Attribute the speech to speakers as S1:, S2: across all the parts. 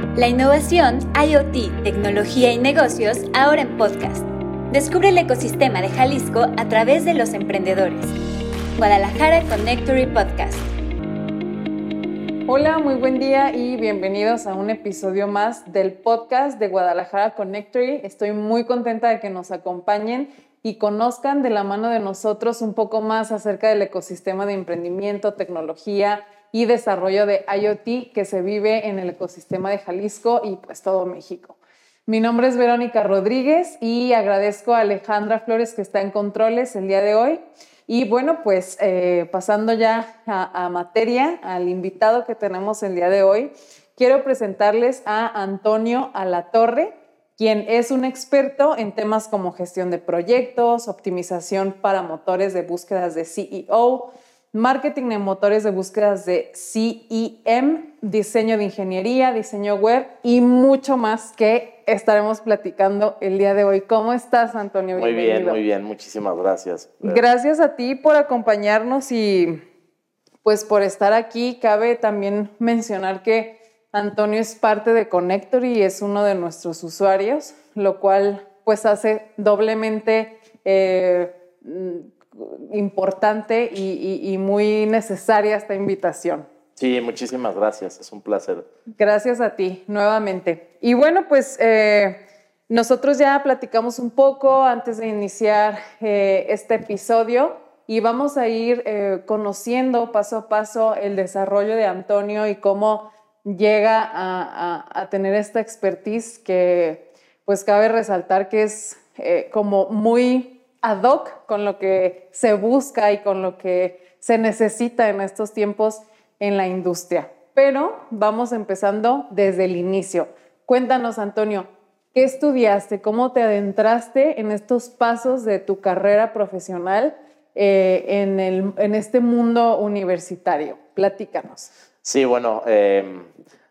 S1: La innovación, IoT, tecnología y negocios ahora en podcast. Descubre el ecosistema de Jalisco a través de los emprendedores. Guadalajara Connectory Podcast.
S2: Hola, muy buen día y bienvenidos a un episodio más del podcast de Guadalajara Connectory. Estoy muy contenta de que nos acompañen y conozcan de la mano de nosotros un poco más acerca del ecosistema de emprendimiento, tecnología, y desarrollo de IoT que se vive en el ecosistema de Jalisco y pues todo México. Mi nombre es Verónica Rodríguez y agradezco a Alejandra Flores que está en controles el día de hoy. Y bueno, pues eh, pasando ya a, a materia, al invitado que tenemos el día de hoy, quiero presentarles a Antonio Alatorre, quien es un experto en temas como gestión de proyectos, optimización para motores de búsquedas de CEO, marketing en motores de búsquedas de CEM, diseño de ingeniería, diseño web y mucho más que estaremos platicando el día de hoy. ¿Cómo estás, Antonio?
S3: Muy bien, muy bien. Muchísimas gracias.
S2: Gracias a ti por acompañarnos y pues por estar aquí. Cabe también mencionar que Antonio es parte de Connector y es uno de nuestros usuarios, lo cual pues hace doblemente... Eh, importante y, muy necesaria esta invitación.
S3: Sí, muchísimas gracias, es un placer.
S2: Gracias a ti, nuevamente. Y bueno, pues eh, nosotros ya platicamos un poco antes de iniciar eh, este episodio y vamos a ir eh, conociendo paso a paso el desarrollo de Antonio y cómo llega a, a tener esta expertise que pues cabe resaltar que es como muy ad hoc con lo que se busca y con lo que se necesita en estos tiempos en la industria. Pero vamos empezando desde el inicio. Cuéntanos, Antonio, ¿qué estudiaste? ¿Cómo te adentraste en estos pasos de tu carrera profesional eh, en, este mundo universitario? Platícanos.
S3: Sí, bueno, eh,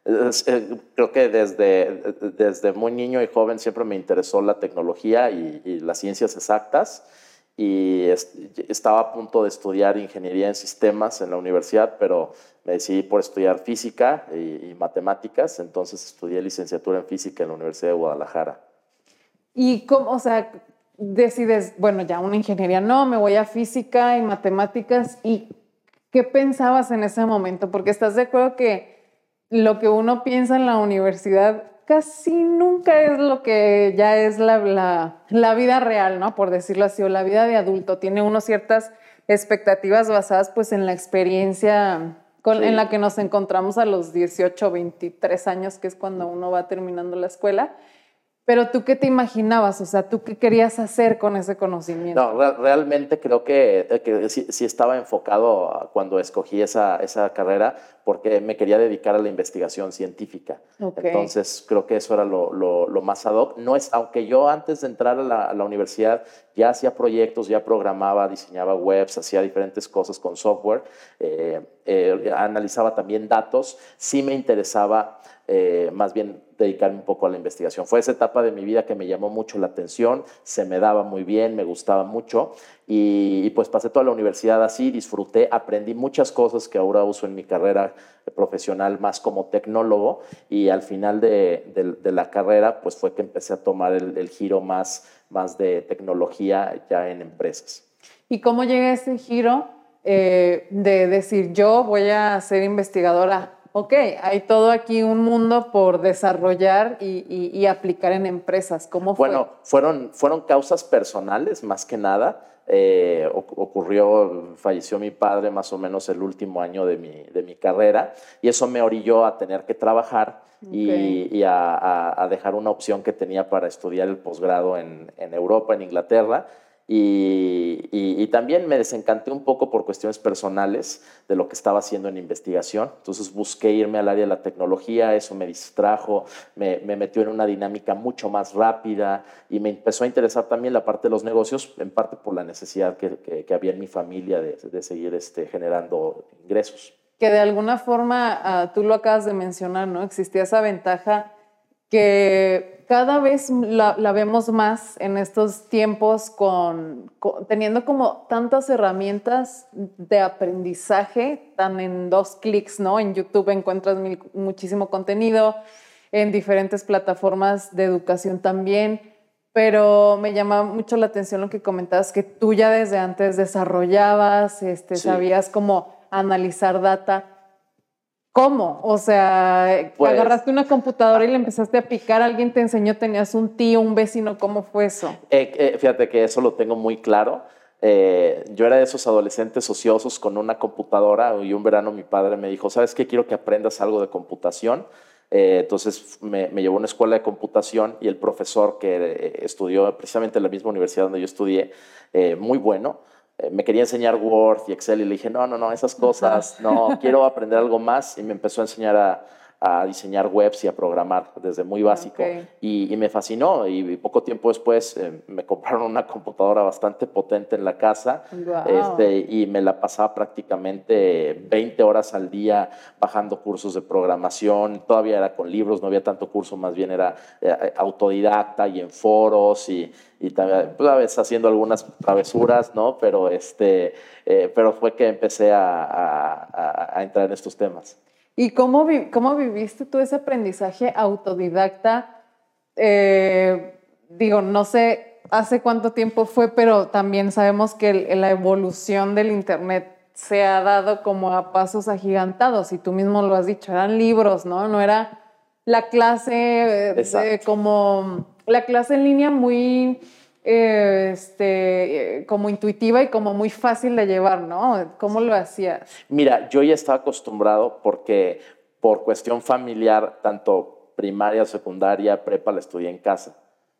S3: creo que desde, desde muy niño y joven siempre me interesó la tecnología y, las ciencias exactas y estaba a punto de estudiar ingeniería en sistemas en la universidad, pero me decidí por estudiar física y, matemáticas, entonces estudié licenciatura en física en la Universidad de Guadalajara.
S2: ¿Y cómo, o sea, decides, bueno, ya una ingeniería no, me voy a física y matemáticas y qué pensabas en ese momento? Porque estás de acuerdo que lo que uno piensa en la universidad casi nunca es lo que ya es la, la, vida real, ¿no? Por decirlo así, o la vida de adulto. Tiene uno ciertas expectativas basadas pues en la experiencia en la que nos encontramos a los 18, 23 años, que es cuando uno va terminando la escuela. Pero tú qué te imaginabas, o sea, tú qué querías hacer con ese conocimiento.
S3: No, realmente creo que, eh, que sí, estaba enfocado cuando escogí esa, esa, carrera porque me quería dedicar a la investigación científica. Entonces creo que eso era lo, lo, más ad hoc. No es, aunque yo antes de entrar a la, a la, universidad ya hacía proyectos, ya programaba, diseñaba webs, hacía diferentes cosas con software, eh, eh, analizaba también datos, sí me interesaba eh, más bien dedicarme un poco a la investigación. Fue esa etapa de mi vida que me llamó mucho la atención, se me daba muy bien, me gustaba mucho y, pues pasé toda la universidad así, disfruté, aprendí muchas cosas que ahora uso en mi carrera profesional más como tecnólogo y al final de, la carrera pues fue que empecé a tomar el, giro más, más de tecnología ya en empresas.
S2: ¿Y cómo llega ese giro eh, de decir yo voy a ser investigadora ok, hay todo aquí un mundo por desarrollar y, aplicar en empresas. ¿Cómo
S3: fue? Bueno, fueron, fueron causas personales más que nada. Eh, ocurrió, falleció mi padre más o menos el último año de mi, de mi carrera y eso me orilló a tener que trabajar y, a, dejar una opción que tenía para estudiar el posgrado en, en Europa, en Inglaterra y, también me desencanté un poco por cuestiones personales de lo que estaba haciendo en investigación. Entonces busqué irme al área de la tecnología, eso me distrajo, me, metió en una dinámica mucho más rápida y me empezó a interesar también la parte de los negocios, en parte por la necesidad que, había en mi familia de, seguir este, generando ingresos.
S2: Que de alguna forma, ah, tú lo acabas de mencionar, ¿no? Existía esa ventaja que cada vez la, vemos más en estos tiempos con, teniendo como tantas herramientas de aprendizaje, tan en dos clics, ¿no? En YouTube encuentras muchísimo contenido, en diferentes plataformas de educación también, pero me llama mucho la atención lo que comentabas, que tú ya desde antes desarrollabas, este, sabías cómo analizar data. ¿Cómo? O sea, pues agarraste una computadora y le empezaste a picar, alguien te enseñó, tenías un tío, un vecino, ¿cómo fue eso?
S3: Eh, eh, fíjate que eso lo tengo muy claro. Eh, yo era de esos adolescentes ociosos con una computadora y un verano mi padre me dijo, ¿sabes qué? Quiero que aprendas algo de computación. Eh, entonces me, llevó a una escuela de computación y el profesor que estudió precisamente en la misma universidad donde yo estudié, muy bueno, me quería enseñar Word y Excel y le dije, no, no, no, esas cosas, no, quiero aprender algo más y me empezó a enseñar a, a diseñar webs y a programar desde muy básico. Y, me fascinó y, poco tiempo después eh, me compraron una computadora bastante potente en la casa este, y me la pasaba prácticamente 20 horas al día bajando cursos de programación. Todavía era con libros, no había tanto curso, más bien era eh, autodidacta y en foros y, y también, pues, a veces haciendo algunas travesuras, ¿no? Pero, este, eh, pero fue que empecé a, a, a entrar en estos temas.
S2: ¿Y cómo, cómo viviste tú ese aprendizaje autodidacta? Eh, digo, no sé hace cuánto tiempo fue, pero también sabemos que la evolución del Internet se ha dado como a pasos agigantados y tú mismo lo has dicho, eran libros, ¿no? No era la clase eh, como la clase en línea muy este, como intuitiva y como muy fácil de llevar, ¿no? ¿Cómo lo hacías?
S3: Mira, yo ya estaba acostumbrado porque por cuestión familiar, tanto primaria, secundaria, prepa, la estudié en casa.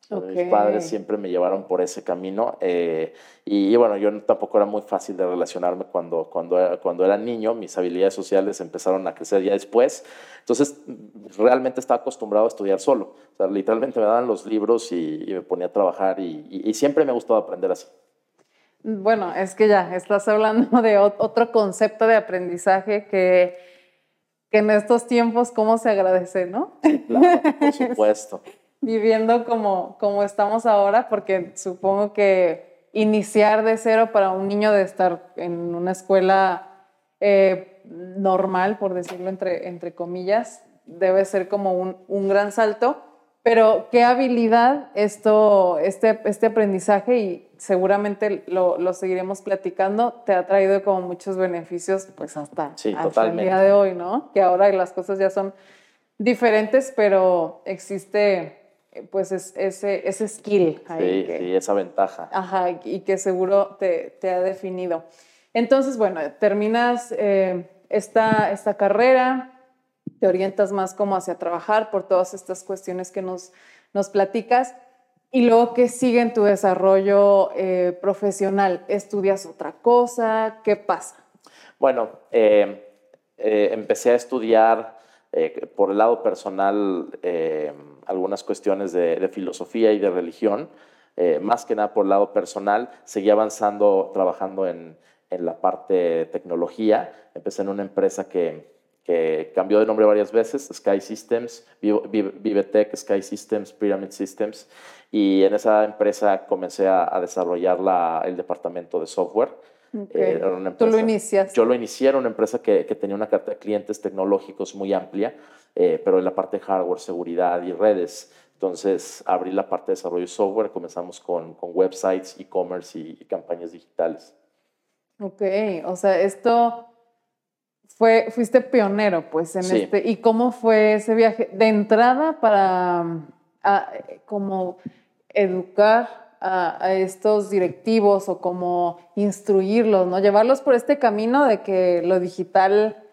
S3: Mis padres siempre me llevaron por ese camino eh, y, bueno, yo tampoco era muy fácil de relacionarme cuando, cuando, cuando era niño, mis habilidades sociales empezaron a crecer ya después, entonces realmente estaba acostumbrado a estudiar solo, o sea, literalmente me daban los libros y, me ponía a trabajar y, y, siempre me ha gustado aprender así.
S2: Bueno, es que ya estás hablando de otro concepto de aprendizaje que, que en estos tiempos, ¿cómo se agradece, no?
S3: Claro, por supuesto
S2: viviendo como, como estamos ahora, porque supongo que iniciar de cero para un niño de estar en una escuela eh, normal, por decirlo entre, entre comillas, debe ser como un, un gran salto. Pero qué habilidad esto, este, este aprendizaje, y seguramente lo, lo, seguiremos platicando, te ha traído como muchos beneficios pues hasta, hasta el día de hoy, ¿no? Que ahora las cosas ya son diferentes, pero existe pues es, ese, ese skill.
S3: Ahí sí, sí, esa ventaja.
S2: Ajá, y que seguro te, te ha definido. Entonces, bueno, terminas eh, esta, esta carrera, te orientas más como hacia trabajar por todas estas cuestiones que nos, nos platicas. Y luego, ¿qué sigue en tu desarrollo eh, profesional? ¿Estudias otra cosa? ¿Qué pasa?
S3: Bueno, empecé a estudiar por el lado personal algunas cuestiones de, filosofía y de religión, eh, más que nada por el lado personal. Seguí avanzando trabajando en, en la parte de tecnología. Empecé en una empresa que, que cambió de nombre varias veces, Sky Systems, Vivetech, Sky Systems, Pyramid Systems, y en esa empresa comencé a, desarrollar la, el departamento de software.
S2: Eh, Tú lo inicias.
S3: Yo lo inicié, era una empresa que, que, tenía una carta de clientes tecnológicos muy amplia, eh, pero en la parte de hardware, seguridad y redes. Entonces abrí la parte de desarrollo de software, comenzamos con, con websites, e-commerce y, campañas digitales.
S2: Ok, o sea, esto fue, fuiste pionero pues en este, ¿y cómo fue ese viaje? De entrada para como educar a, a, estos directivos o como instruirlos, ¿no? Llevarlos por este camino de que lo digital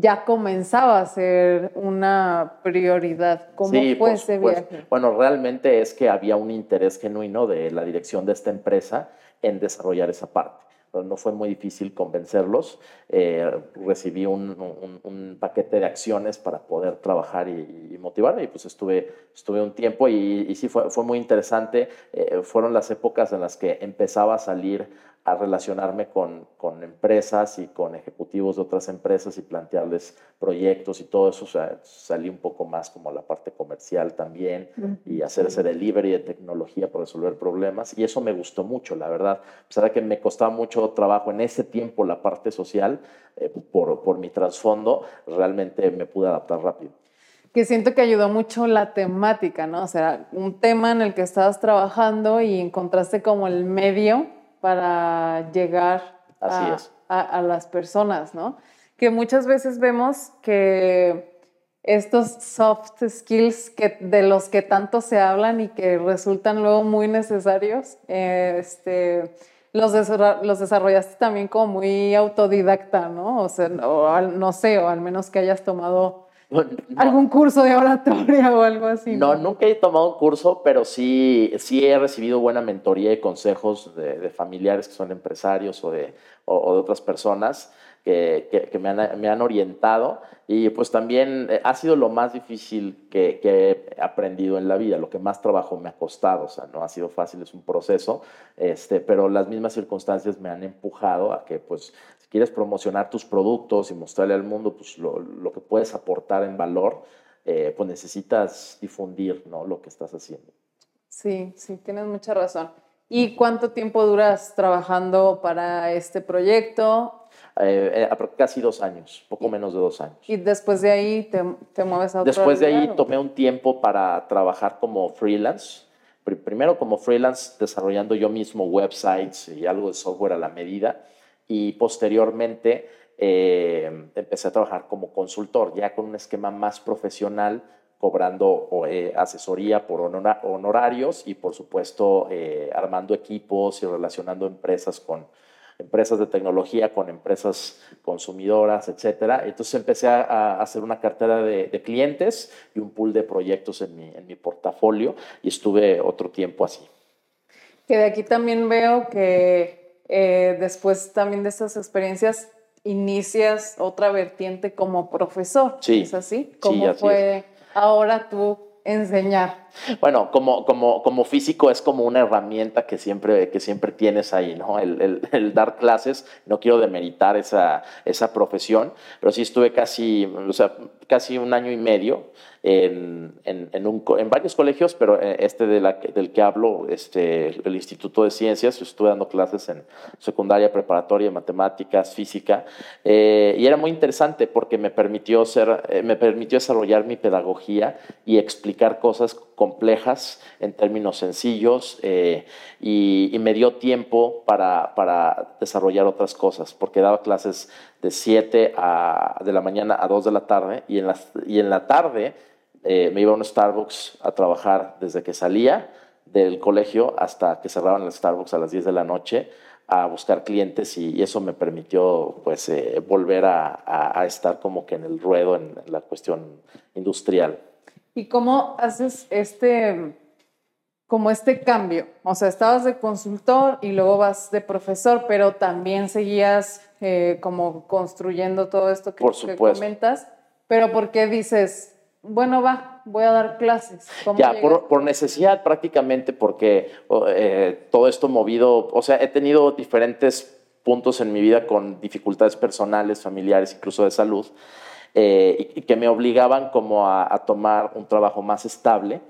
S2: ya comenzaba a ser una prioridad. ¿Cómo fue ese viaje?
S3: Bueno, realmente es que había un interés genuino de la dirección de esta empresa en desarrollar esa parte. no fue muy difícil convencerlos. Eh, recibí un, paquete de acciones para poder trabajar y, motivarme y pues estuve, estuve un tiempo y, sí fue, fue muy interesante. Eh, fueron las épocas en las que empezaba a salir a relacionarme con, con, empresas y con ejecutivos de otras empresas y plantearles proyectos y todo eso. O sea, salí un poco más como la parte comercial también y hacer ese delivery de tecnología para resolver problemas. Y eso me gustó mucho, la verdad. A pesar de que me costaba mucho trabajo en ese tiempo la parte social, eh, por, por mi trasfondo, realmente me pude adaptar rápido.
S2: que siento que ayudó mucho la temática, ¿no? O sea, un tema en el que estabas trabajando y encontraste como el medio para llegar a, las personas, ¿no? Que muchas veces vemos que estos soft skills que, de los que tanto se hablan y que resultan luego muy necesarios, este, los, los desarrollaste también como muy autodidacta, ¿no? O sea, no sé, o al menos que hayas tomado ¿Algún curso de oratoria o algo así?
S3: No, nunca he tomado un curso, pero sí, sí he recibido buena mentoría y consejos de, familiares que son empresarios o de, o, de otras personas que, que, me, han, me, han, orientado. Y pues también eh, ha sido lo más difícil que, que, he aprendido en la vida, lo que más trabajo me ha costado. O sea, no ha sido fácil, es un proceso, este, pero las mismas circunstancias me han empujado a que pues quieres promocionar tus productos y mostrarle al mundo pues, lo, que puedes aportar en valor, eh, pues necesitas difundir ¿no? lo que estás haciendo.
S2: Sí, sí, tienes mucha razón. ¿Y cuánto tiempo duras trabajando para este proyecto?
S3: Eh, eh casi dos años, poco menos de dos años.
S2: ¿Y después de ahí te, te mueves a otro
S3: Después de ahí tomé un tiempo para trabajar como freelance. Primero como freelance desarrollando yo mismo websites y algo de software a la medida y posteriormente eh, empecé a trabajar como consultor, ya con un esquema más profesional, cobrando eh, asesoría por honorarios y por supuesto eh, armando equipos y relacionando empresas con empresas de tecnología, con empresas consumidoras, etcétera. Entonces empecé a, hacer una cartera de, clientes y un pool de proyectos en mi, en mi portafolio y estuve otro tiempo así.
S2: Que de aquí también veo que eh, después también de estas experiencias inicias otra vertiente como profesor.
S3: Sí.
S2: ¿Es así? ¿Cómo fue ahora tú enseñar?
S3: Bueno, como, como, como físico es como una herramienta que siempre, que siempre tienes ahí, ¿no? El, el, dar clases, no quiero demeritar esa, esa profesión, pero sí estuve casi, o sea, casi un año y medio en, en, en varios colegios, pero eh, este de la, del que hablo, este, el Instituto de Ciencias, estuve dando clases en secundaria, preparatoria, matemáticas, física, eh, y era muy interesante porque me permitió, ser, eh, me permitió desarrollar mi pedagogía y explicar cosas complejas en términos sencillos y, y, me dio tiempo para, para desarrollar otras cosas, porque daba clases de 7 de la mañana a 2 de la tarde y en la, y en la tarde eh, me iba a un Starbucks a trabajar desde que salía del colegio hasta que cerraban el Starbucks a las 10 de la noche a buscar clientes y, eso me permitió pues eh, volver a, a, estar como que en el ruedo en, la cuestión industrial.
S2: ¿Y cómo haces este, como este cambio? O sea, estabas de consultor y luego vas de profesor, pero también seguías eh, como construyendo todo esto que, que comentas, pero ¿por qué dices, bueno, va, voy a dar clases.
S3: Ya, por, necesidad prácticamente, porque eh, todo esto movido, o sea, he tenido diferentes puntos en mi vida con dificultades personales, familiares, incluso de salud, eh, y, que me obligaban como a, tomar un trabajo más estable,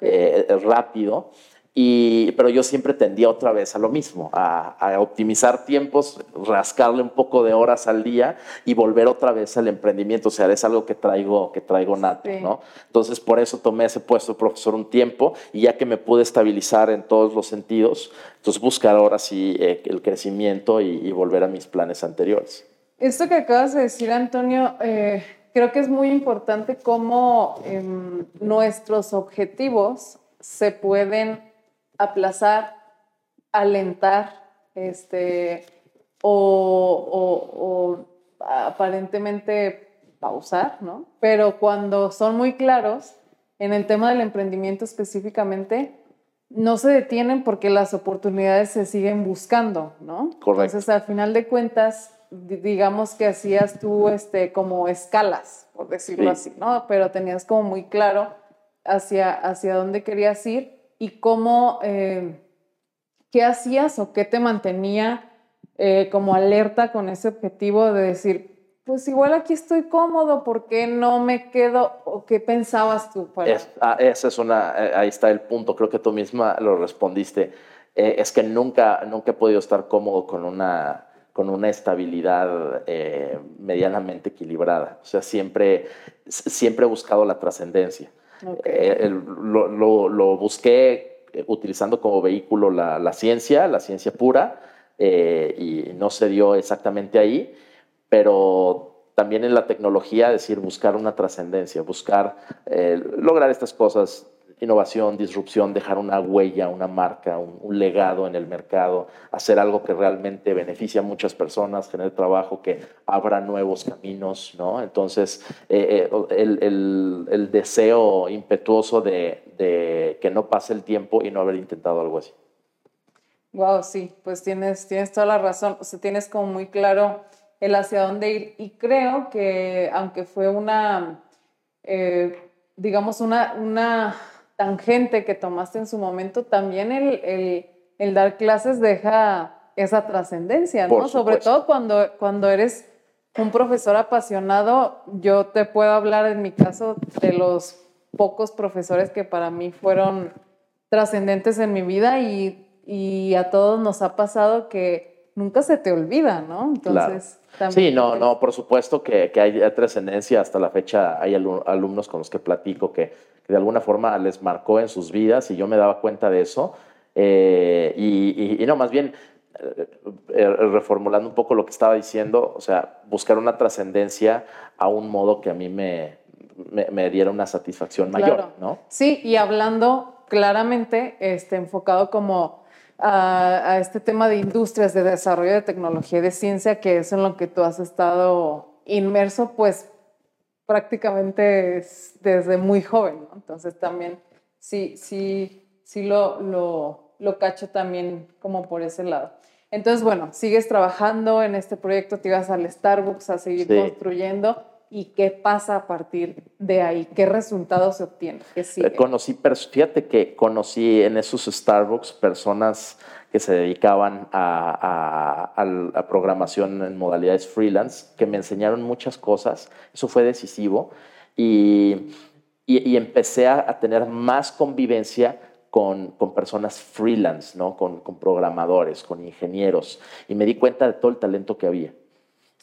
S3: eh, rápido, y, pero yo siempre tendía otra vez a lo mismo, a, optimizar tiempos, rascarle un poco de horas al día y volver otra vez al emprendimiento. O sea, es algo que traigo, que traigo nato, ¿no? Entonces, por eso tomé ese puesto de profesor un tiempo y ya que me pude estabilizar en todos los sentidos, entonces buscar ahora sí eh, el crecimiento y, volver a mis planes anteriores.
S2: Esto que acabas de decir, Antonio, eh, creo que es muy importante cómo em, nuestros objetivos se pueden aplazar, alentar, este, o, aparentemente pausar, ¿no? Pero cuando son muy claros, en el tema del emprendimiento específicamente, no se detienen porque las oportunidades se siguen buscando, ¿no?
S3: Correcto.
S2: Entonces, al final de cuentas, digamos que hacías tú este, como escalas, por decirlo así, ¿no? Pero tenías como muy claro hacia, hacia dónde querías ir y cómo, eh, qué hacías o qué te mantenía eh, como alerta con ese objetivo de decir, pues igual aquí estoy cómodo, ¿por qué no me quedo? ¿O qué pensabas tú?
S3: Ah, esa es una, eh, ahí está el punto, creo que tú misma lo respondiste. es que nunca, nunca he podido estar cómodo con una, con una estabilidad eh, medianamente equilibrada. O sea, siempre, siempre he buscado la trascendencia. Eh, lo, busqué utilizando como vehículo la, ciencia, la ciencia pura, y no se dio exactamente ahí, pero también en la tecnología, es decir, buscar una trascendencia, buscar lograr estas cosas innovación, disrupción, dejar una huella, una marca, un, legado en el mercado, hacer algo que realmente beneficie a muchas personas, genere trabajo, que abra nuevos caminos, ¿no? Entonces, eh, eh, el, deseo impetuoso de, que no pase el tiempo y no haber intentado algo así.
S2: Wow, sí, pues tienes, tienes toda la razón. O sea, tienes como muy claro el hacia dónde ir. Y creo que aunque fue una, eh, digamos, una, una tangente que tomaste en su momento, también el, el, dar clases deja esa trascendencia, ¿no? Sobre todo cuando, cuando eres un profesor apasionado, yo te puedo hablar en mi caso de los pocos profesores que para mí fueron trascendentes en mi vida y, y, a todos nos ha pasado que nunca se te olvida, ¿no?
S3: Entonces, Sí, no, no, por supuesto que, que hay trascendencia. Hasta la fecha hay alumnos con los que platico que de alguna forma les marcó en sus vidas y yo me daba cuenta de eso. Eh, y, no, más bien, eh, eh, reformulando un poco lo que estaba diciendo, o sea, buscar una trascendencia a un modo que a mí me, me, diera una satisfacción mayor, ¿no?
S2: Sí, y hablando claramente, este, enfocado como a, a, este tema de industrias, de desarrollo de tecnología y de ciencia, que es en lo que tú has estado inmerso, pues prácticamente desde muy joven, Entonces también sí, sí, sí lo, lo, lo, cacho también como por ese lado. Entonces, bueno, sigues trabajando en este proyecto, te ibas al Starbucks a seguir construyendo. ¿Y qué pasa a partir de ahí? ¿Qué resultados se obtienen? ¿Qué
S3: sigue? Conocí, fíjate que conocí en esos Starbucks personas que se dedicaban a, a, programación en modalidades freelance, que me enseñaron muchas cosas. Eso fue decisivo. Y, y, empecé a, tener más convivencia con, con, personas freelance, ¿no? Con, con, programadores, con ingenieros, y me di cuenta de todo el talento que había.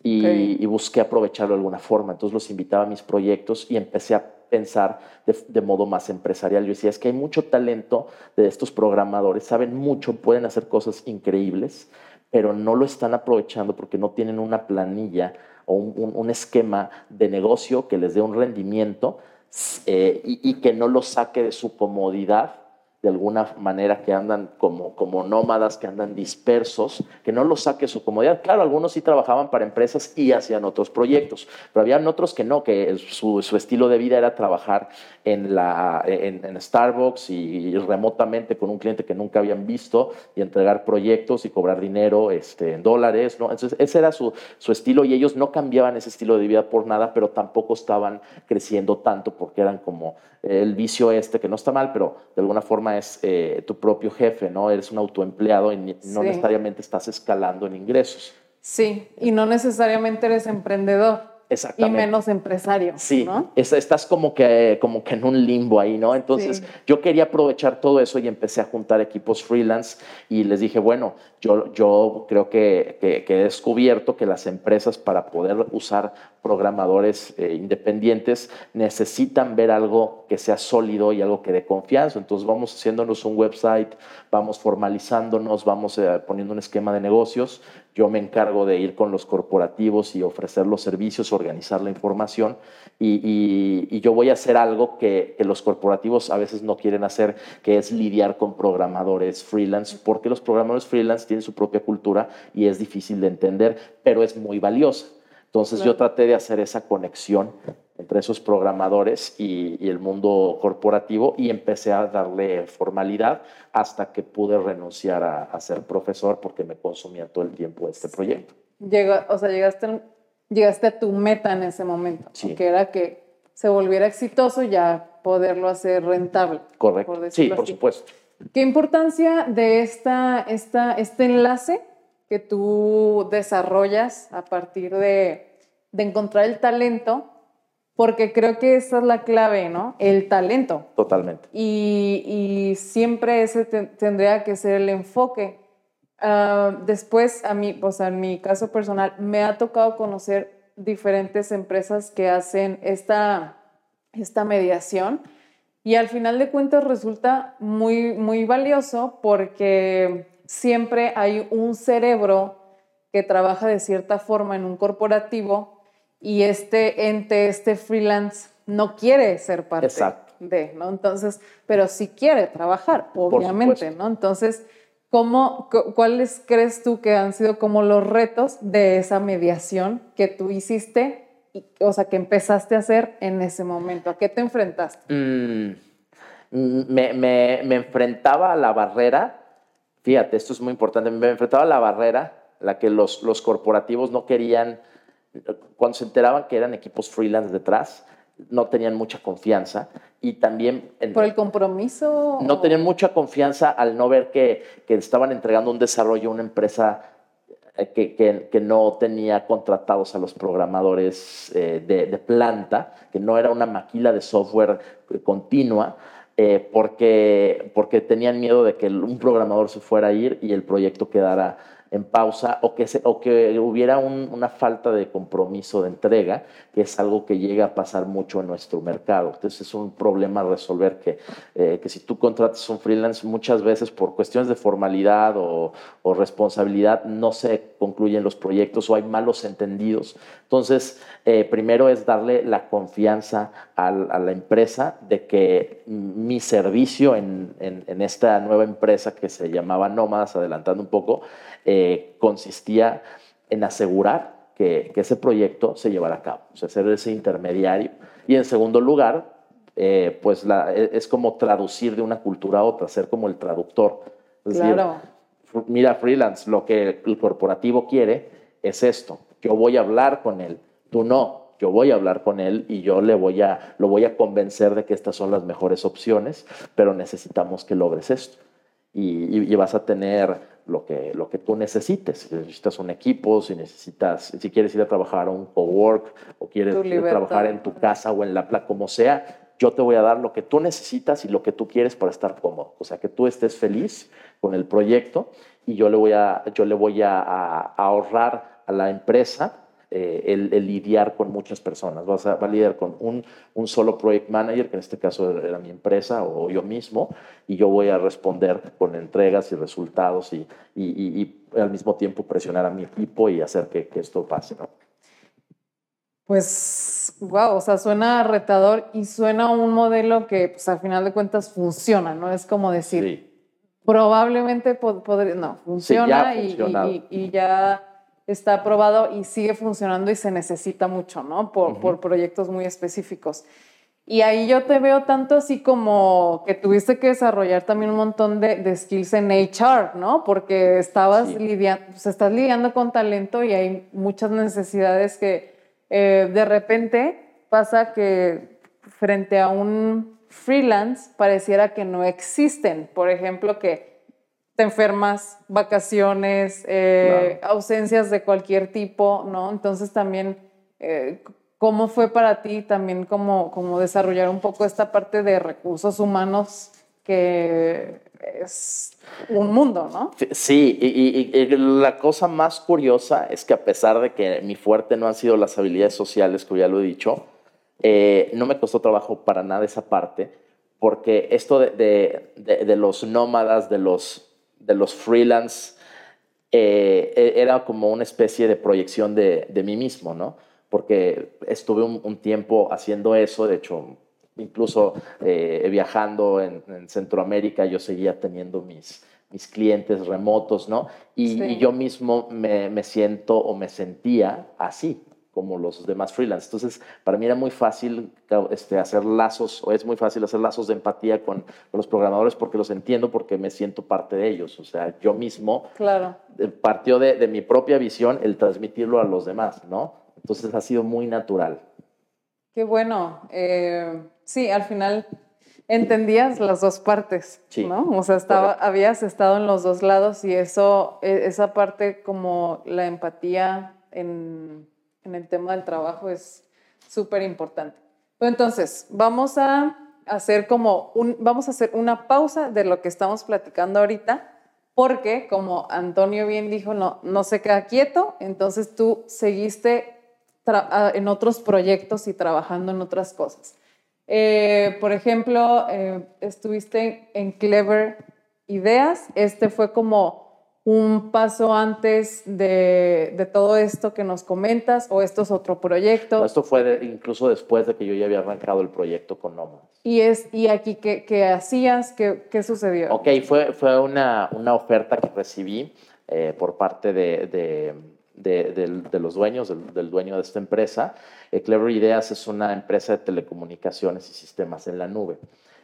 S3: Y, busqué aprovecharlo de alguna forma. Entonces los invitaba a mis proyectos y empecé a pensar de, modo más empresarial. Yo decía, es que hay mucho talento de estos programadores, saben mucho, pueden hacer cosas increíbles, pero no lo están aprovechando porque no tienen una planilla o un, esquema de negocio que les dé un rendimiento eh, y, y que no lo saque de su comodidad de alguna manera que andan como, como nómadas, que andan dispersos, que no los saque su comodidad. Claro, algunos sí trabajaban para empresas y hacían otros proyectos, pero habían otros que no, que su, su estilo de vida era trabajar en, la, en, Starbucks y, remotamente con un cliente que nunca habían visto y entregar proyectos y cobrar dinero este, en dólares. ¿no? Entonces, ese era su, su estilo y ellos no cambiaban ese estilo de vida por nada, pero tampoco estaban creciendo tanto porque eran como el vicio este, que no está mal, pero de alguna forma es eh, tu propio jefe, ¿no? Eres un autoempleado y no necesariamente estás escalando en ingresos.
S2: Sí, y no necesariamente eres emprendedor. Y menos empresario.
S3: Sí, estás como que, como que en un limbo ahí, ¿no? Entonces yo quería aprovechar todo eso y empecé a juntar equipos freelance y les dije, bueno, yo, yo creo que, que, he descubierto que las empresas para poder usar programadores eh, independientes necesitan ver algo que sea sólido y algo que dé confianza. Entonces vamos haciéndonos un website, vamos formalizándonos, vamos eh, poniendo un esquema de negocios yo me encargo de ir con los corporativos y ofrecer los servicios, organizar la información y, yo voy a hacer algo que, los corporativos a veces no quieren hacer, que es lidiar con programadores freelance, porque los programadores freelance tienen su propia cultura y es difícil de entender, pero es muy valiosa. Entonces yo traté de hacer esa conexión entre esos programadores y, el mundo corporativo y empecé a darle formalidad hasta que pude renunciar a, ser profesor porque me consumía todo el tiempo este proyecto.
S2: o sea, llegaste, llegaste a tu meta en ese momento, que era que se volviera exitoso y ya poderlo hacer rentable.
S3: Correcto. sí, por supuesto.
S2: ¿Qué importancia de esta, esta, este enlace que tú desarrollas a partir de, de encontrar el talento porque creo que esa es la clave, ¿no? El talento.
S3: Totalmente.
S2: Y, siempre ese tendría que ser el enfoque. Ah, después, a mí, o sea, en mi caso personal, me ha tocado conocer diferentes empresas que hacen esta, esta mediación y al final de cuentas resulta muy, muy valioso porque siempre hay un cerebro que trabaja de cierta forma en un corporativo y este ente, este freelance, no quiere ser parte de, ¿no? Entonces, pero sí quiere trabajar, obviamente, ¿no? Entonces, ¿cómo, ¿cuáles crees tú que han sido como los retos de esa mediación que tú hiciste, o sea, que empezaste a hacer en ese momento? ¿A qué te enfrentaste?
S3: Mm, me, me, me enfrentaba a la barrera, fíjate, esto es muy importante, me enfrentaba a la barrera, la que los, los corporativos no querían cuando se enteraban que eran equipos freelance detrás, no tenían mucha confianza y también...
S2: ¿Por el compromiso?
S3: No tenían mucha confianza al no ver que, que estaban entregando un desarrollo a una empresa eh, que, que, que, no tenía contratados a los programadores eh, de, de, planta, que no era una maquila de software continua, eh, porque, porque tenían miedo de que un programador se fuera a ir y el proyecto quedara en pausa o que, o que hubiera una falta de compromiso de entrega, que es algo que llega a pasar mucho en nuestro mercado. Entonces es un problema a resolver que, eh, que si tú contratas un freelance muchas veces por cuestiones de formalidad o, responsabilidad no se concluyen los proyectos o hay malos entendidos. Entonces, eh, primero es darle la confianza a, la empresa de que mi servicio en, en esta nueva empresa que se llamaba Nómadas, adelantando un poco, eh, consistía en asegurar que, ese proyecto se llevara a cabo, o sea, ser ese intermediario. Y en segundo lugar, eh, pues la, e, es como traducir de una cultura a otra, ser como el traductor. claro. mira, freelance, lo que el corporativo quiere es esto. Yo voy a hablar con él, tú no. Yo voy a hablar con él y yo le voy a, lo voy a convencer de que estas son las mejores opciones, pero necesitamos que logres esto. y vas a tener lo que, lo que tú necesites. Si necesitas un equipo, si necesitas, si quieres ir a trabajar a un cowork o quieres trabajar en tu casa o en la plaza, como sea, yo te voy a dar lo que tú necesitas y lo que tú quieres para estar cómodo. O sea, que tú estés feliz con el proyecto y yo le voy a, yo le voy a ahorrar a la empresa eh, el, lidiar con muchas personas. Vas a, a lidiar con un, un, solo project manager, que en este caso era mi empresa o yo mismo, y yo voy a responder con entregas y resultados y, y, y, al mismo tiempo presionar a mi equipo y hacer que, que esto pase. ¿no?
S2: Pues, wow, o sea, suena retador y suena un modelo que, pues, al final de cuentas funciona, ¿no? Es como decir, probablemente podría, no, funciona y, y, ya está aprobado y sigue funcionando y se necesita mucho, ¿no? Por, por proyectos muy específicos. Y ahí yo te veo tanto así como que tuviste que desarrollar también un montón de, de skills en HR, ¿no? Porque estabas lidiando, pues estás lidiando con talento y hay muchas necesidades que eh, de repente pasa que frente a un freelance pareciera que no existen. Por ejemplo, que te enfermas, vacaciones, eh, ausencias de cualquier tipo, ¿no? Entonces también, eh, ¿cómo fue para ti también como, como desarrollar un poco esta parte de recursos humanos que es un mundo, ¿no?
S3: Sí, y, la cosa más curiosa es que a pesar de que mi fuerte no han sido las habilidades sociales, que ya lo he dicho, eh, no me costó trabajo para nada esa parte, porque esto de, de los nómadas, de los de los freelance eh, e, era como una especie de proyección de, de mí mismo, ¿no? Porque estuve un, tiempo haciendo eso, de hecho, incluso eh, viajando en, Centroamérica, yo seguía teniendo mis, mis clientes remotos, ¿no? Y, y yo mismo me, me, siento o me sentía así, como los demás freelance. Entonces, para mí era muy fácil este, hacer lazos, o es muy fácil hacer lazos de empatía con, los programadores porque los entiendo, porque me siento parte de ellos. O sea, yo mismo
S2: claro.
S3: Eh, partió de, de mi propia visión el transmitirlo a los demás, ¿no? Entonces ha sido muy natural.
S2: Qué bueno. Eh, sí, al final entendías las dos partes, ¿no? O sea, estaba, habías estado en los dos lados y eso, e, esa parte como la empatía en en el tema del trabajo es súper importante. entonces, vamos a hacer como un, vamos a hacer una pausa de lo que estamos platicando ahorita porque como Antonio bien dijo, no, no se queda quieto, entonces tú seguiste en otros proyectos y trabajando en otras cosas. Eh, por ejemplo, eh, estuviste en Clever Ideas, este fue como un paso antes de, todo esto que nos comentas o esto es otro proyecto?
S3: esto fue incluso después de que yo ya había arrancado el proyecto con Nómadas.
S2: ¿Y, es, y aquí qué, qué hacías? ¿Qué, ¿Qué, sucedió?
S3: Ok, fue, fue una, una oferta que recibí eh, por parte de, de, de, los dueños, del, dueño de esta empresa. Eh, Clever Ideas es una empresa de telecomunicaciones y sistemas en la nube.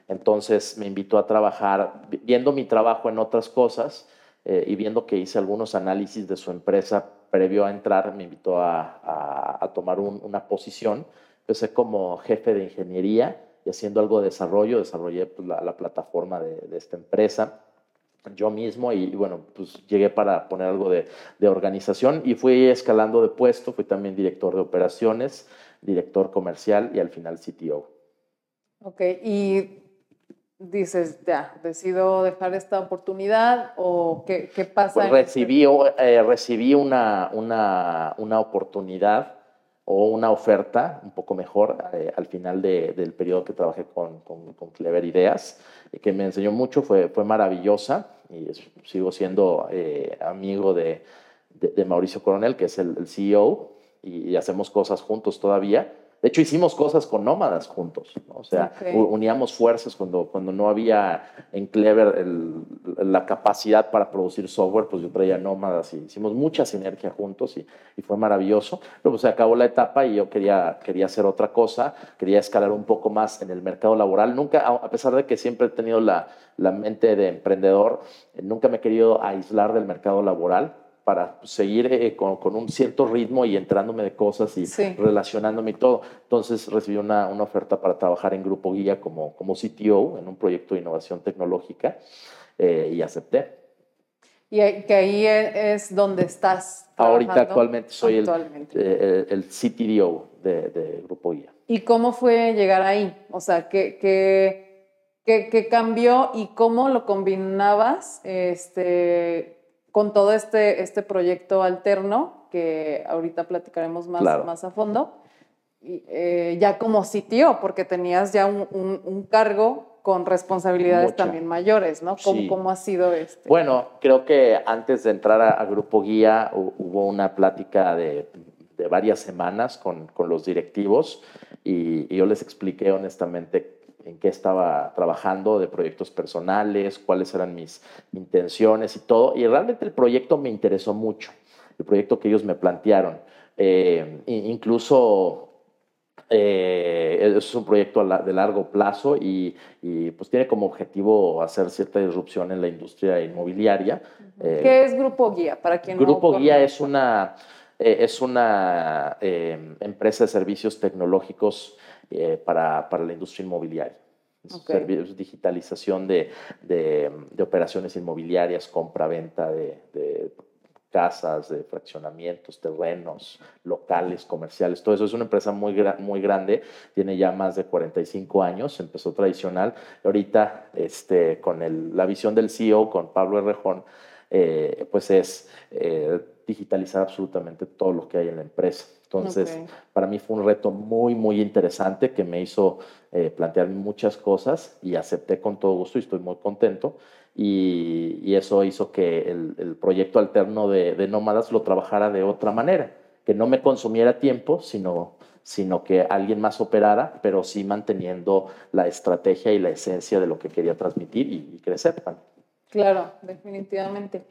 S3: Entonces me invitó a trabajar, viendo mi trabajo en otras cosas, eh, y viendo que hice algunos análisis de su empresa previo a entrar, me invitó a, a, tomar una posición. Empecé como jefe de ingeniería y haciendo algo de desarrollo, desarrollé pues, la, plataforma de, de, esta empresa yo mismo y, bueno, pues llegué para poner algo de, de, organización y fui escalando de puesto, fui también director de operaciones, director comercial y al final CTO.
S2: Ok, y dices, ya, decido dejar esta oportunidad o qué, qué pasa?
S3: Pues recibí, eh, recibí una, una, una, oportunidad o una oferta un poco mejor eh, al final de, del periodo que trabajé con, con, con, Clever Ideas, que me enseñó mucho, fue, fue maravillosa y sigo siendo eh, amigo de, de, Mauricio Coronel, que es el, el CEO, y, y hacemos cosas juntos todavía de hecho, hicimos cosas con nómadas juntos, o sea, uníamos fuerzas cuando, cuando no había en Clever la capacidad para producir software, pues yo traía nómadas y hicimos mucha sinergia juntos y, y fue maravilloso. Luego se acabó la etapa y yo quería, quería hacer otra cosa, quería escalar un poco más en el mercado laboral. Nunca, a pesar de que siempre he tenido la, la mente de emprendedor, nunca me he querido aislar del mercado laboral para seguir eh, con, con, un cierto ritmo y entrándome de cosas y relacionándome y todo. Entonces recibí una, una, oferta para trabajar en Grupo Guía como, como CTO en un proyecto de innovación tecnológica eh, y acepté.
S2: Y que ahí e, es donde estás.
S3: Ahorita actualmente soy El, eh, el, CTO de, de, Grupo Guía.
S2: ¿Y cómo fue llegar ahí? O sea, ¿qué, qué, qué, qué cambió y cómo lo combinabas? Este, con todo este, este proyecto alterno, que ahorita platicaremos más, más a fondo, eh, ya como sitio, porque tenías ya un, un, cargo con responsabilidades también mayores, ¿no? ¿Cómo, ¿Cómo, ha sido este?
S3: Bueno, creo que antes de entrar a, Grupo Guía hubo una plática de, de varias semanas con, con los directivos y, y, yo les expliqué honestamente en qué estaba trabajando, de proyectos personales, cuáles eran mis intenciones y todo. Y realmente el proyecto me interesó mucho, el proyecto que ellos me plantearon. Eh, incluso eh, es un proyecto de largo plazo y, pues tiene como objetivo hacer cierta disrupción en la industria inmobiliaria.
S2: Eh, ¿Qué es Grupo Guía? Para quien
S3: Grupo Guía es una, es una empresa de servicios tecnológicos eh, para, para, la industria inmobiliaria. digitalización de, de, operaciones inmobiliarias, compra-venta de, casas, de fraccionamientos, terrenos, locales, comerciales, todo eso. Es una empresa muy, muy grande, tiene ya más de 45 años, empezó tradicional. Ahorita, este, con el, la visión del CEO, con Pablo Herrejón, eh, pues es eh, digitalizar absolutamente todo lo que hay en la empresa. Entonces, para mí fue un reto muy, muy interesante que me hizo eh, plantear muchas cosas y acepté con todo gusto y estoy muy contento. Y, eso hizo que el, proyecto alterno de, Nómadas lo trabajara de otra manera, que no me consumiera tiempo, sino, sino que alguien más operara, pero sí manteniendo la estrategia y la esencia de lo que quería transmitir y, y crecer.
S2: Claro, definitivamente.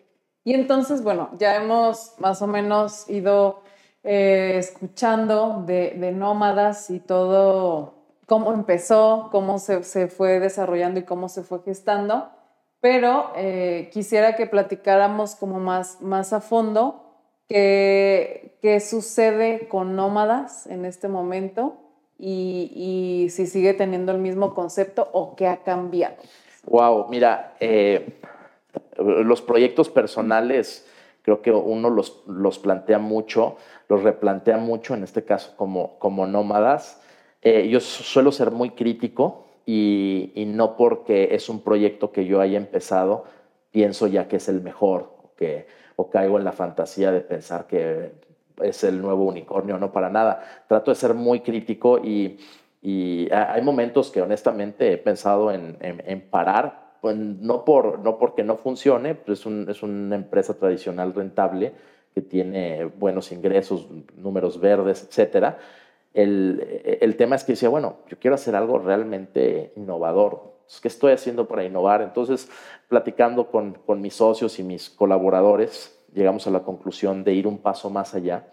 S2: Y entonces, bueno, ya hemos más o menos ido eh, escuchando de, nómadas y todo, cómo empezó, cómo se, fue desarrollando y cómo se fue gestando, pero eh, quisiera que platicáramos como más, más a fondo qué, qué sucede con nómadas en este momento y, si sigue teniendo el mismo concepto o qué ha cambiado.
S3: Wow, mira, eh, los proyectos personales creo que uno los, los plantea mucho los replantea mucho, en este caso como, como nómadas. Eh, yo suelo ser muy crítico y, no porque es un proyecto que yo haya empezado, pienso ya que es el mejor o, que, o caigo en la fantasía de pensar que es el nuevo unicornio, no para nada. Trato de ser muy crítico y, hay momentos que honestamente he pensado en, parar, pues no, por, no porque no funcione, pues es, es una empresa tradicional rentable que tiene buenos ingresos, números verdes, etcétera. El, el, tema es que decía, bueno, yo quiero hacer algo realmente innovador. ¿Qué estoy haciendo para innovar? Entonces, platicando con, con mis socios y mis colaboradores, llegamos a la conclusión de ir un paso más allá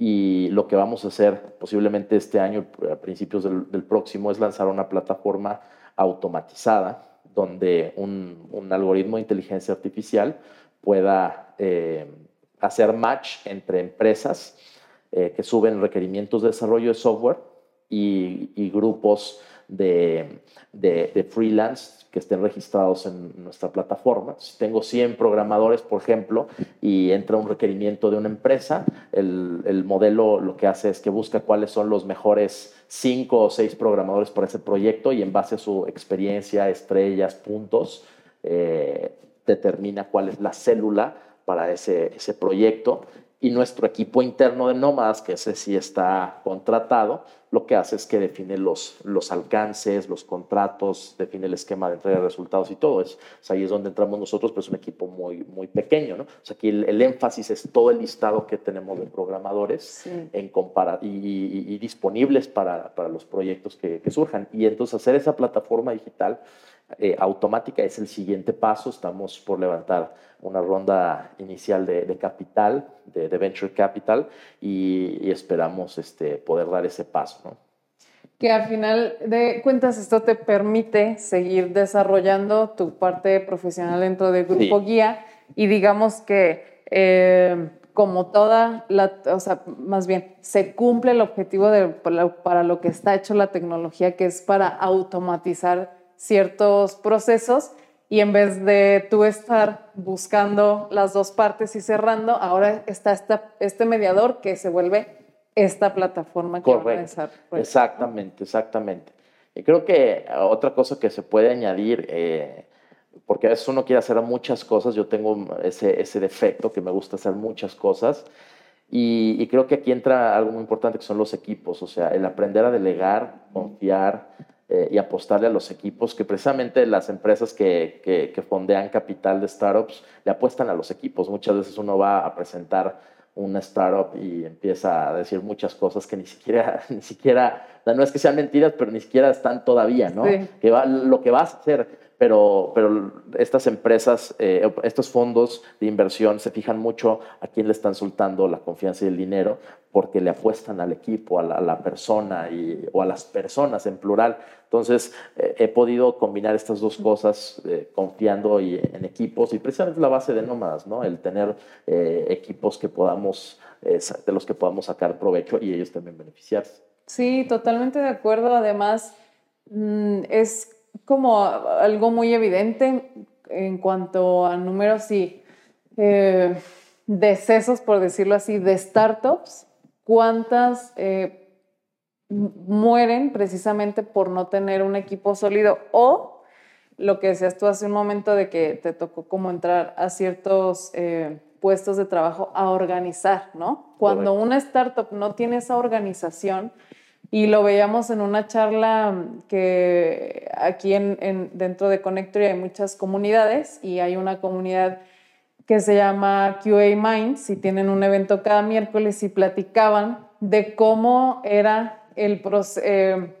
S3: y lo que vamos a hacer posiblemente este año, a principios del, próximo, es lanzar una plataforma automatizada donde un, algoritmo de inteligencia artificial pueda eh, hacer match entre empresas eh, que suben requerimientos de desarrollo de software y, grupos de, de, freelance que estén registrados en nuestra plataforma. Si tengo 100 programadores, por ejemplo, y entra un requerimiento de una empresa, el modelo lo que hace es que busca cuáles son los mejores 5 o 6 programadores para ese proyecto y en base a su experiencia, estrellas, puntos, eh, determina cuál es la célula para ese, ese proyecto. Y nuestro equipo interno de nómadas, que ese sí está contratado, lo que hace es que define los, los alcances, los contratos, define el esquema de entrega de resultados y todo. Es, ahí es donde entramos nosotros, pero es un equipo muy, muy pequeño. ¿no? O sea, aquí el, énfasis es todo el listado que tenemos de programadores en compara y, disponibles para, para, los proyectos que, que surjan. Y entonces hacer esa plataforma digital eh, automática es el siguiente paso. Estamos por levantar una ronda inicial de, capital, de, venture capital, y, esperamos este, poder dar ese paso. ¿no?
S2: Que al final de cuentas esto te permite seguir desarrollando tu parte profesional dentro del grupo guía y digamos que eh, como toda la, o sea, más bien, se cumple el objetivo de, para lo que está hecho la tecnología, que es para automatizar ciertos procesos y en vez de tú estar buscando las dos partes y cerrando, ahora está esta, este mediador que se vuelve esta plataforma que
S3: Correcto. Exactamente, exactamente. Y creo que otra cosa que se puede añadir, eh, porque a veces uno quiere hacer muchas cosas, yo tengo ese, ese defecto que me gusta hacer muchas cosas, y, y, creo que aquí entra algo muy importante que son los equipos, o sea, el aprender a delegar, confiar, eh, y apostarle a los equipos, que precisamente las empresas que, que, fondean capital de startups le apuestan a los equipos. Muchas veces uno va a presentar una startup y empieza a decir muchas cosas que ni siquiera, ni siquiera, no es que sean mentiras, pero ni siquiera están todavía, ¿no? Que va, lo que vas a hacer pero, pero estas empresas, eh, estos fondos de inversión se fijan mucho a quién le están soltando la confianza y el dinero porque le apuestan al equipo, a la, persona y, o a las personas en plural. Entonces, eh, he podido combinar estas dos cosas eh, confiando y, en equipos y precisamente la base de Nómadas, ¿no? El tener equipos que podamos, de los que podamos sacar provecho y ellos también beneficiarse.
S2: Sí, totalmente de acuerdo. Además, mm, es como algo muy evidente en cuanto a números y eh, decesos, por decirlo así, de startups, cuántas eh, mueren precisamente por no tener un equipo sólido o lo que decías tú hace un momento de que te tocó como entrar a ciertos eh, puestos de trabajo a organizar, ¿no? Cuando una startup no tiene esa organización, y lo veíamos en una charla que aquí en, dentro de Connectory hay muchas comunidades y hay una comunidad que se llama QA Minds y tienen un evento cada miércoles y platicaban de cómo era el, eh,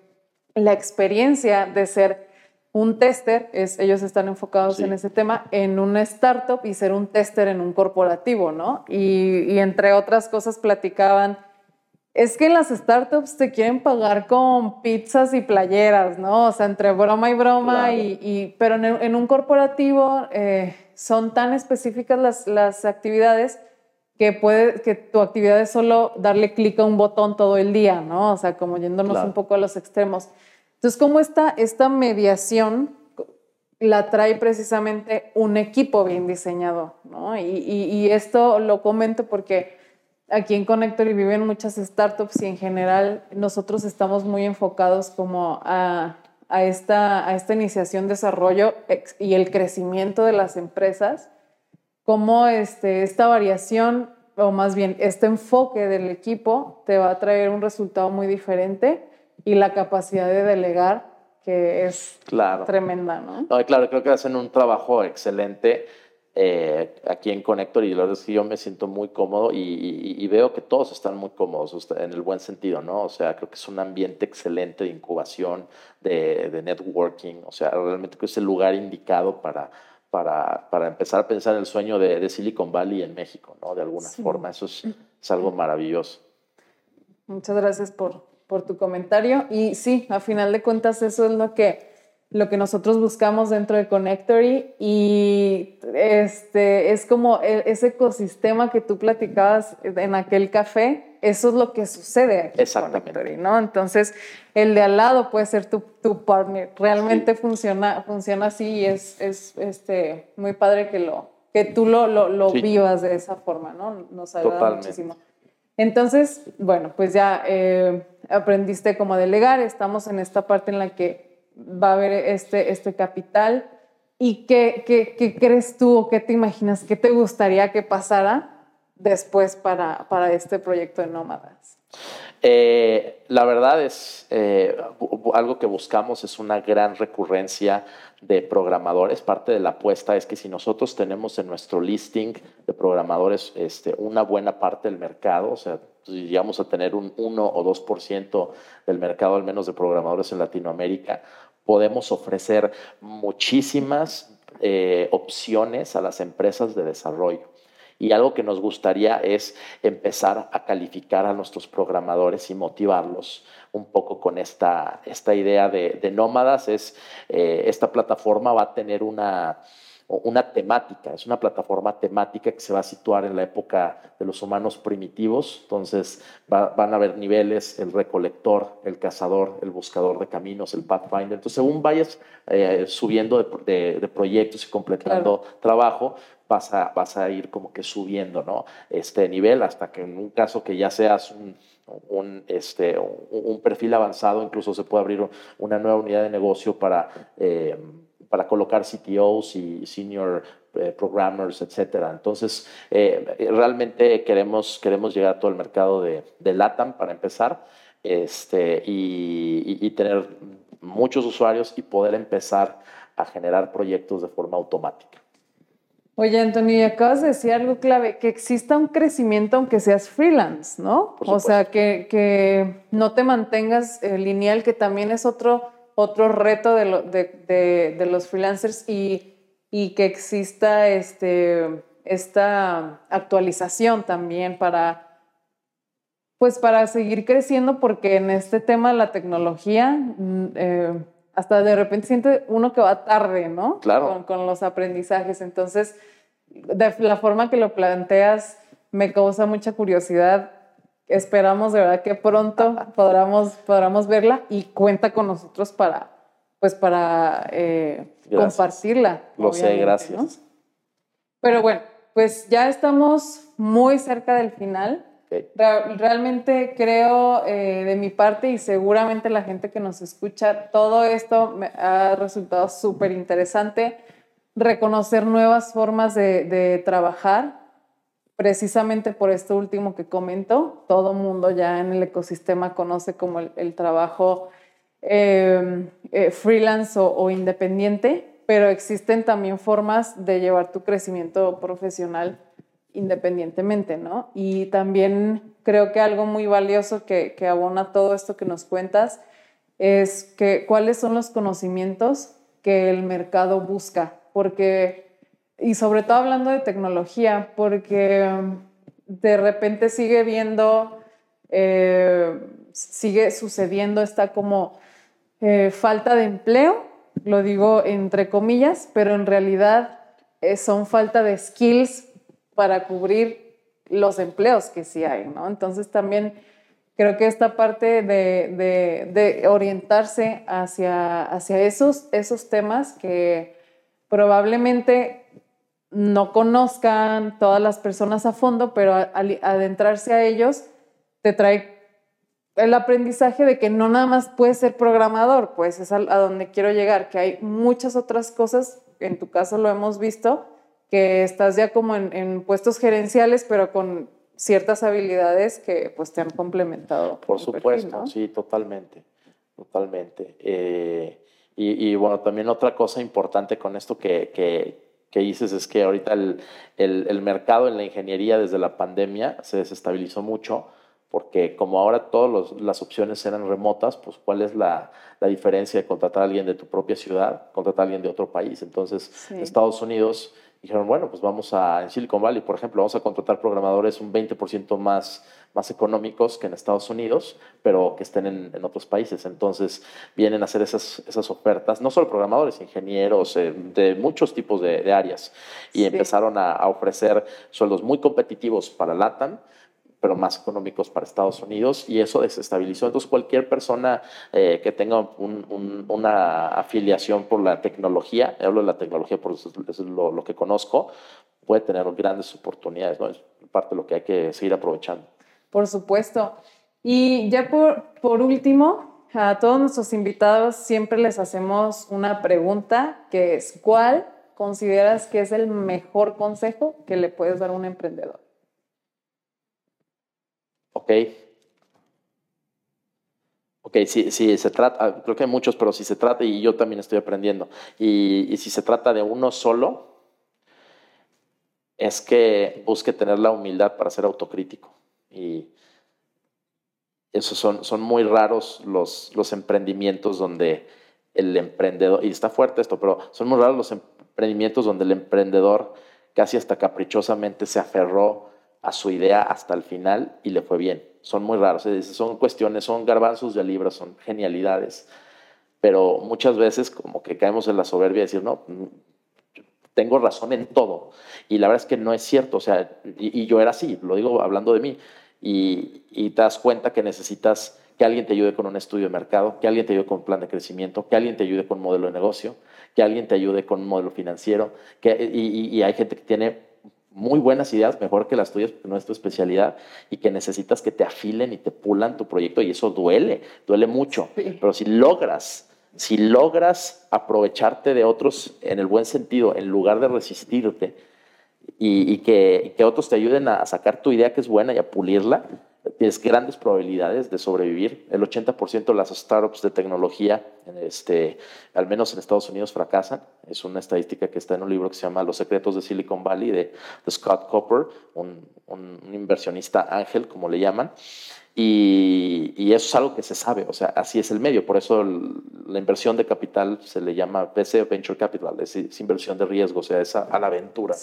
S2: la experiencia de ser un tester, es, ellos están enfocados en ese tema, en una startup y ser un tester en un corporativo, ¿no? Y, y entre otras cosas platicaban es que en las startups te quieren pagar con pizzas y playeras, ¿no? O sea, entre broma y broma, y, pero en, un corporativo eh, son tan específicas las, las actividades que, puede, que tu actividad es solo darle clic a un botón todo el día, ¿no? O sea, como yéndonos un poco a los extremos. Entonces, ¿cómo esta, esta mediación la trae precisamente un equipo bien diseñado, ¿no? Y, y esto lo comento porque aquí en Connectory viven muchas startups y en general nosotros estamos muy enfocados como a, a esta, a esta iniciación, desarrollo y el crecimiento de las empresas, cómo este, esta variación, o más bien este enfoque del equipo, te va a traer un resultado muy diferente y la capacidad de delegar, que es tremenda, ¿no?
S3: ¿no? Claro, creo que hacen un trabajo excelente eh, aquí en Connector y la verdad es que yo me siento muy cómodo y, veo que todos están muy cómodos en el buen sentido, ¿no? O sea, creo que es un ambiente excelente de incubación, de, networking, o sea, realmente creo que es el lugar indicado para, para, para empezar a pensar el sueño de, Silicon Valley en México, ¿no? De alguna forma, eso es, es, algo maravilloso.
S2: Muchas gracias por, por tu comentario y sí, a final de cuentas eso es lo que lo que nosotros buscamos dentro de Connectory y este, es como e, ese ecosistema que tú platicabas en aquel café, eso es lo que sucede aquí
S3: Exactamente.
S2: Connectory, ¿no? Entonces, el de al lado puede ser tu, tu partner, realmente funciona, funciona así y es, es este, muy padre que, lo, que tú lo, lo, lo vivas de esa forma, ¿no? Nos ayuda muchísimo. Entonces, bueno, pues ya eh, aprendiste cómo delegar, estamos en esta parte en la que va a haber este, este capital. ¿Y qué, qué, crees tú o qué te imaginas, qué te gustaría que pasara después para, para este proyecto de Nómadas?
S3: Eh, la verdad es, eh, algo que buscamos es una gran recurrencia de programadores. Parte de la apuesta es que si nosotros tenemos en nuestro listing de programadores este, una buena parte del mercado, o sea, si llegamos a tener un 1 o 2% del mercado al menos de programadores en Latinoamérica, podemos ofrecer muchísimas eh, opciones a las empresas de desarrollo. Y algo que nos gustaría es empezar a calificar a nuestros programadores y motivarlos un poco con esta, esta idea de, nómadas. Es, eh, esta plataforma va a tener una, una temática, es una plataforma temática que se va a situar en la época de los humanos primitivos, entonces van a haber niveles, el recolector, el cazador, el buscador de caminos, el pathfinder, entonces según vayas eh, subiendo de, proyectos y completando trabajo, vas a, vas a ir como que subiendo ¿no? este nivel hasta que en un caso que ya seas un, un, este, un perfil avanzado, incluso se puede abrir una nueva unidad de negocio para... Eh, para colocar CTOs y senior eh, programmers, etcétera. Entonces, eh, realmente queremos, queremos llegar a todo el mercado de, de LATAM para empezar este, y, tener muchos usuarios y poder empezar a generar proyectos de forma automática.
S2: Oye, Antonio, acabas de decir algo clave, que exista un crecimiento aunque seas freelance, ¿no? o sea, que, que, no te mantengas eh, lineal, que también es otro otro reto de, los freelancers y, que exista este, esta actualización también para, pues para seguir creciendo, porque en este tema de la tecnología, mm, eh, hasta de repente siente uno que va tarde, ¿no?
S3: Claro.
S2: Con, con, los aprendizajes. Entonces, de la forma que lo planteas me causa mucha curiosidad esperamos de verdad que pronto podamos, podamos verla y cuenta con nosotros para, pues para eh, compartirla.
S3: Lo sé, gracias.
S2: Pero bueno, pues ya estamos muy cerca del final. Realmente creo eh, de mi parte y seguramente la gente que nos escucha, todo esto me ha resultado súper interesante. Reconocer nuevas formas de, de trabajar, precisamente por esto último que comento, todo mundo ya en el ecosistema conoce como el, trabajo em, eh, freelance o, independiente, pero existen también formas de llevar tu crecimiento profesional independientemente, ¿no? Y también creo que algo muy valioso que, que abona todo esto que nos cuentas es que cuáles son los conocimientos que el mercado busca, porque y sobre todo hablando de tecnología, porque um, de repente sigue viendo, eh, sigue sucediendo esta como eh, falta de empleo, lo digo entre comillas, pero en realidad eh, son falta de skills para cubrir los empleos que sí hay, ¿no? Entonces también creo que esta parte de, de, orientarse hacia, hacia esos, esos temas que probablemente no conozcan todas las personas a fondo, pero al adentrarse a ellos te trae el aprendizaje de que no nada más puedes ser programador, pues es a, donde quiero llegar, que hay muchas otras cosas, en tu caso lo hemos visto, que estás ya como en, puestos gerenciales, pero con ciertas habilidades que pues te han complementado.
S3: Por supuesto, sí, totalmente, totalmente. Eh, y, bueno, también otra cosa importante con esto que, que, que dices es que ahorita el, el, el mercado en la ingeniería desde la pandemia se desestabilizó mucho porque como ahora todas las opciones eran remotas, pues cuál es la, la, diferencia de contratar a alguien de tu propia ciudad, contratar a alguien de otro país. Entonces, Estados Unidos dijeron, bueno, pues vamos a, en Silicon Valley, por ejemplo, vamos a contratar programadores un 20% más, más económicos que en Estados Unidos, pero que estén en, en, otros países. Entonces, vienen a hacer esas, esas ofertas, no solo programadores, ingenieros, eh, de muchos tipos de, de áreas, y empezaron a, a ofrecer sueldos muy competitivos para LATAM, pero más económicos para Estados Unidos y eso desestabilizó. Entonces cualquier persona eh, que tenga una afiliación por la tecnología, hablo de la tecnología porque es lo, lo, que conozco, puede tener grandes oportunidades. ¿no? Es parte de lo que hay que seguir aprovechando.
S2: Por supuesto. Y ya por, por último, a todos nuestros invitados siempre les hacemos una pregunta que es, ¿cuál consideras que es el mejor consejo que le puedes dar a un emprendedor?
S3: Ok. Ok, si, si, se trata, creo que hay muchos, pero si se trata, y yo también estoy aprendiendo, y, si se trata de uno solo, es que busque tener la humildad para ser autocrítico. Y esos son, son muy raros los, los emprendimientos donde el emprendedor, y está fuerte esto, pero son muy raros los emprendimientos donde el emprendedor casi hasta caprichosamente se aferró a su idea hasta el final y le fue bien. Son muy raros, son cuestiones, son garbanzos de libros, son genialidades, pero muchas veces como que caemos en la soberbia de decir, no, tengo razón en todo. Y la verdad es que no es cierto, o sea, y, yo era así, lo digo hablando de mí, y, y, te das cuenta que necesitas que alguien te ayude con un estudio de mercado, que alguien te ayude con un plan de crecimiento, que alguien te ayude con un modelo de negocio, que alguien te ayude con un modelo financiero, que, y, y hay gente que tiene muy buenas ideas, mejor que las tuyas, porque no es tu especialidad, y que necesitas que te afilen y te pulan tu proyecto, y eso duele, duele mucho. Pero si logras, si logras aprovecharte de otros en el buen sentido, en lugar de resistirte, y, que, que, otros te ayuden a sacar tu idea que es buena y a pulirla, tienes grandes probabilidades de sobrevivir. El 80% de las startups de tecnología, este, al menos en Estados Unidos, fracasan. Es una estadística que está en un libro que se llama Los secretos de Silicon Valley de, Scott Copper, un, un, inversionista ángel, como le llaman. Y, eso es algo que se sabe, o sea, así es el medio. Por eso la inversión de capital se le llama VC Venture Capital, es, inversión de riesgo, o sea, es a, la aventura.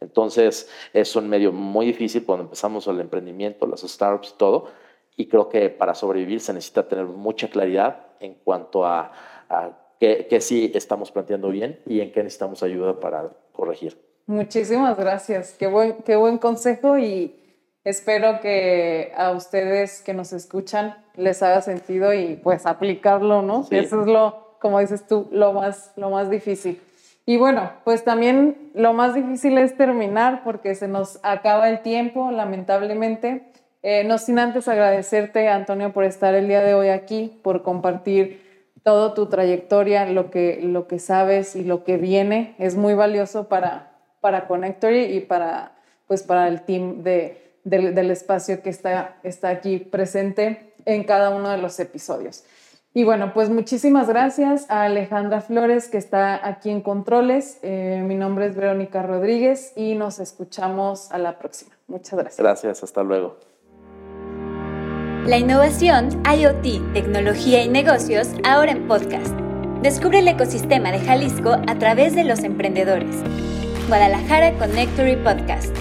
S3: Entonces, es un medio muy difícil cuando empezamos el emprendimiento, las startups y todo. Y creo que para sobrevivir se necesita tener mucha claridad en cuanto a, a qué, sí estamos planteando bien y en qué necesitamos ayuda para corregir.
S2: Muchísimas gracias. Qué buen, qué buen consejo y Espero que a ustedes que nos escuchan les haga sentido y pues aplicarlo, ¿no? Eso es lo, como dices tú, lo más, lo más difícil. Y bueno, pues también lo más difícil es terminar porque se nos acaba el tiempo, lamentablemente. Eh, no sin antes agradecerte, Antonio, por estar el día de hoy aquí, por compartir toda tu trayectoria, lo que, lo que sabes y lo que viene. Es muy valioso para, para Connectory y para, pues, para el team de, del, espacio que está, está aquí presente en cada uno de los episodios. Y bueno, pues muchísimas gracias a Alejandra Flores que está aquí en Controles. Eh, mi nombre es Verónica Rodríguez y nos escuchamos a la próxima. Muchas gracias.
S3: Gracias, hasta luego.
S1: La innovación, IoT, tecnología y negocios ahora en podcast. Descubre el ecosistema de Jalisco a través de los emprendedores. Guadalajara Connectory Podcast.